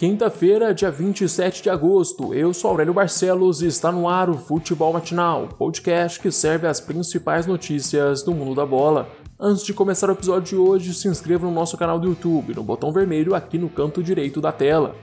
Quinta-feira, dia 27 de agosto, eu sou Aurélio Barcelos e está no ar o Futebol Matinal, podcast que serve as principais notícias do mundo da bola. Antes de começar o episódio de hoje, se inscreva no nosso canal do YouTube, no botão vermelho aqui no canto direito da tela.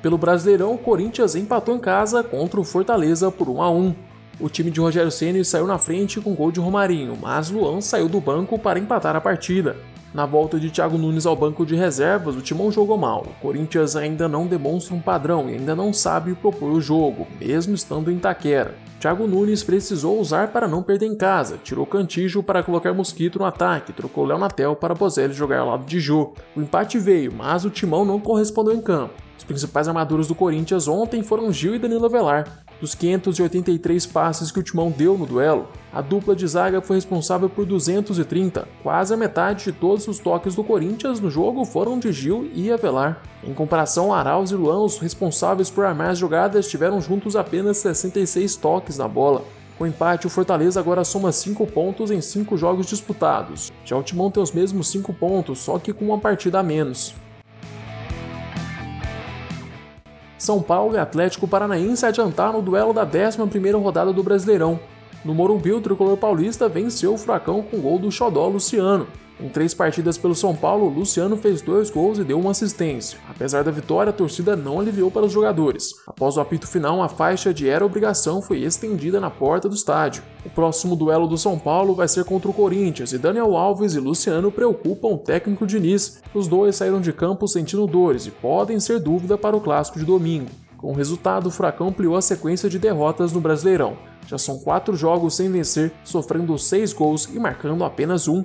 Pelo Brasileirão, o Corinthians empatou em casa contra o Fortaleza por 1 a 1. O time de Rogério Ceni saiu na frente com gol de Romarinho, mas Luan saiu do banco para empatar a partida. Na volta de Thiago Nunes ao banco de reservas, o Timão jogou mal. O Corinthians ainda não demonstra um padrão e ainda não sabe propor o jogo, mesmo estando em Taquera. Thiago Nunes precisou usar para não perder em casa, tirou Cantijo para colocar Mosquito no ataque, trocou Léo Natel para Bozelli jogar ao lado de Jô. O empate veio, mas o Timão não correspondeu em campo. Os principais armaduras do Corinthians ontem foram Gil e Danilo Avelar. Dos 583 passes que o Timão deu no duelo, a dupla de zaga foi responsável por 230. Quase a metade de todos os toques do Corinthians no jogo foram de Gil e Avelar. Em comparação, Arauz e Luan, os responsáveis por armar as jogadas, tiveram juntos apenas 66 toques na bola. Com empate, o Fortaleza agora soma 5 pontos em 5 jogos disputados. Já o Timão tem os mesmos 5 pontos, só que com uma partida a menos. São Paulo e Atlético Paranaense adiantaram no duelo da 11ª rodada do Brasileirão. No Morumbi, o tricolor paulista venceu o Furacão com gol do Xodó Luciano. Em três partidas pelo São Paulo, Luciano fez dois gols e deu uma assistência. Apesar da vitória, a torcida não aliviou para os jogadores. Após o apito final, a faixa de era obrigação foi estendida na porta do estádio. O próximo duelo do São Paulo vai ser contra o Corinthians e Daniel Alves e Luciano preocupam o técnico Diniz. Os dois saíram de campo sentindo dores e podem ser dúvida para o clássico de domingo. Com o resultado, o Furacão ampliou a sequência de derrotas no Brasileirão. Já são quatro jogos sem vencer, sofrendo seis gols e marcando apenas um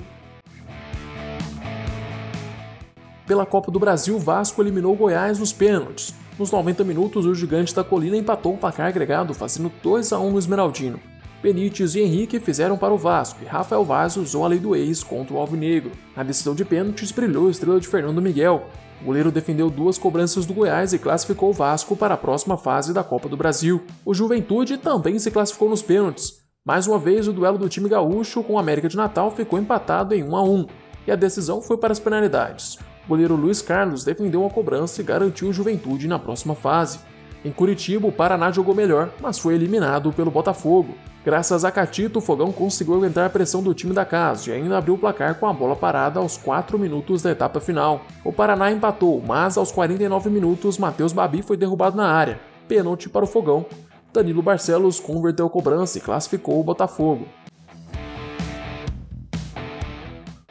Pela Copa do Brasil, Vasco eliminou Goiás nos pênaltis. Nos 90 minutos, o gigante da colina empatou o placar agregado, fazendo 2 a 1 no Esmeraldino. Benítez e Henrique fizeram para o Vasco e Rafael Vaz usou a lei do ex contra o Alvinegro. Na decisão de pênaltis, brilhou a estrela de Fernando Miguel. O goleiro defendeu duas cobranças do Goiás e classificou o Vasco para a próxima fase da Copa do Brasil. O Juventude também se classificou nos pênaltis. Mais uma vez, o duelo do time gaúcho com o América de Natal ficou empatado em 1 a 1 e a decisão foi para as penalidades. Goleiro Luiz Carlos defendeu a cobrança e garantiu o Juventude na próxima fase. Em Curitiba, o Paraná jogou melhor, mas foi eliminado pelo Botafogo. Graças a Catito, o Fogão conseguiu aguentar a pressão do time da casa e ainda abriu o placar com a bola parada aos 4 minutos da etapa final. O Paraná empatou, mas aos 49 minutos, Matheus Babi foi derrubado na área. Pênalti para o Fogão. Danilo Barcelos converteu a cobrança e classificou o Botafogo.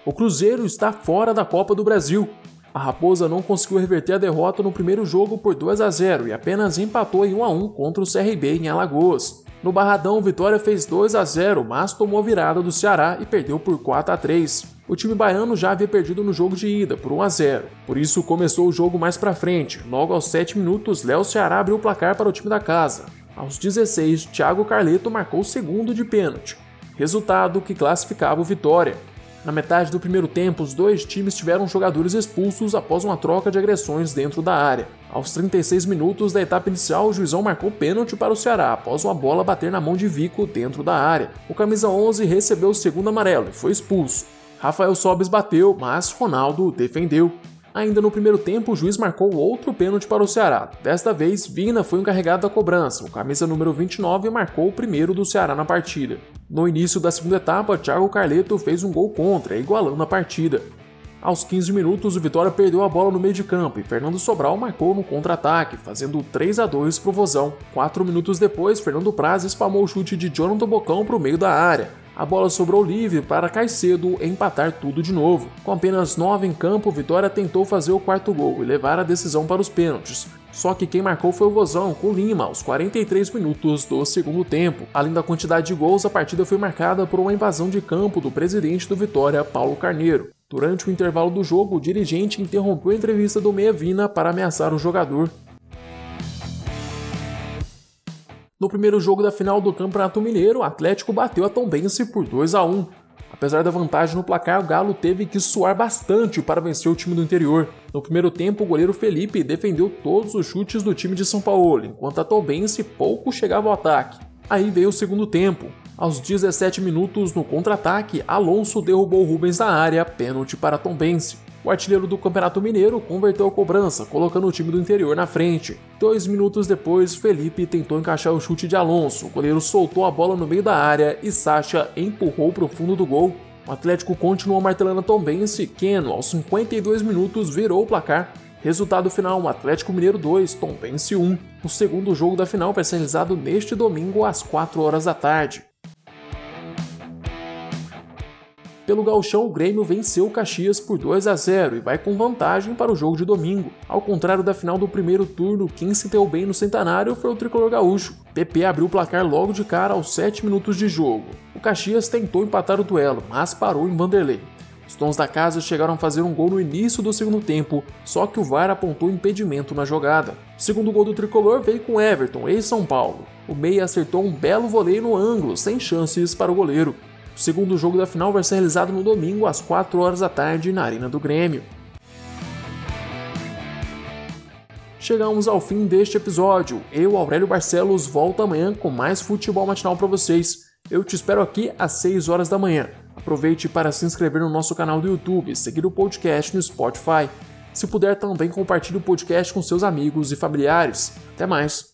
O Cruzeiro está fora da Copa do Brasil. A Raposa não conseguiu reverter a derrota no primeiro jogo por 2 a 0 e apenas empatou em 1 a 1 contra o CRB em Alagoas. No Barradão, Vitória fez 2 a 0, mas tomou virada do Ceará e perdeu por 4 a 3. O time baiano já havia perdido no jogo de ida por 1 a 0. Por isso começou o jogo mais para frente. Logo aos 7 minutos, Léo Ceará abriu o placar para o time da casa. Aos 16, Thiago Carleto marcou o segundo de pênalti. Resultado que classificava o Vitória. Na metade do primeiro tempo, os dois times tiveram jogadores expulsos após uma troca de agressões dentro da área. Aos 36 minutos da etapa inicial, o juizão marcou pênalti para o Ceará após uma bola bater na mão de Vico dentro da área. O camisa 11 recebeu o segundo amarelo e foi expulso. Rafael Sobes bateu, mas Ronaldo defendeu. Ainda no primeiro tempo, o juiz marcou outro pênalti para o Ceará. Desta vez, Vina foi encarregado da cobrança. O camisa número 29 marcou o primeiro do Ceará na partida. No início da segunda etapa, Thiago Carleto fez um gol contra, igualando a partida. Aos 15 minutos, o Vitória perdeu a bola no meio de campo e Fernando Sobral marcou no contra-ataque, fazendo 3 a 2 para o Vozão. Quatro minutos depois, Fernando Praz espalmou o chute de Jonathan Bocão para o meio da área. A bola sobrou livre para Caicedo empatar tudo de novo. Com apenas 9 em campo, Vitória tentou fazer o quarto gol e levar a decisão para os pênaltis. Só que quem marcou foi o Vozão, com Lima, aos 43 minutos do segundo tempo. Além da quantidade de gols, a partida foi marcada por uma invasão de campo do presidente do Vitória, Paulo Carneiro. Durante o intervalo do jogo, o dirigente interrompeu a entrevista do Meia Vina para ameaçar o jogador. No primeiro jogo da final do Campeonato Mineiro, o Atlético bateu a Tombense por 2 a 1. Apesar da vantagem no placar, o Galo teve que suar bastante para vencer o time do interior. No primeiro tempo, o goleiro Felipe defendeu todos os chutes do time de São Paulo, enquanto a Tombense pouco chegava ao ataque. Aí veio o segundo tempo. Aos 17 minutos, no contra-ataque, Alonso derrubou Rubens na área, pênalti para Tombense. O artilheiro do Campeonato Mineiro converteu a cobrança, colocando o time do interior na frente. Dois minutos depois, Felipe tentou encaixar o chute de Alonso, o goleiro soltou a bola no meio da área e Sacha empurrou para o fundo do gol. O Atlético continuou martelando Tombense, Keno, aos 52 minutos, virou o placar. Resultado final: Atlético Mineiro 2, Tombense 1. O segundo jogo da final vai ser realizado neste domingo às 4 horas da tarde. Pelo gauchão, o Grêmio venceu o Caxias por 2 a 0 e vai com vantagem para o jogo de domingo. Ao contrário da final do primeiro turno, quem se deu bem no centenário foi o tricolor gaúcho. PP abriu o placar logo de cara aos 7 minutos de jogo. O Caxias tentou empatar o duelo, mas parou em Vanderlei. Os tons da casa chegaram a fazer um gol no início do segundo tempo, só que o VAR apontou impedimento na jogada. O segundo gol do tricolor veio com Everton, ex-São Paulo. O meia acertou um belo voleio no ângulo, sem chances para o goleiro. O segundo jogo da final vai ser realizado no domingo às 4 horas da tarde na Arena do Grêmio. Chegamos ao fim deste episódio. Eu, Aurélio Barcelos, volto amanhã com mais futebol matinal para vocês. Eu te espero aqui às 6 horas da manhã. Aproveite para se inscrever no nosso canal do YouTube, seguir o podcast no Spotify. Se puder, também compartilhe o podcast com seus amigos e familiares. Até mais!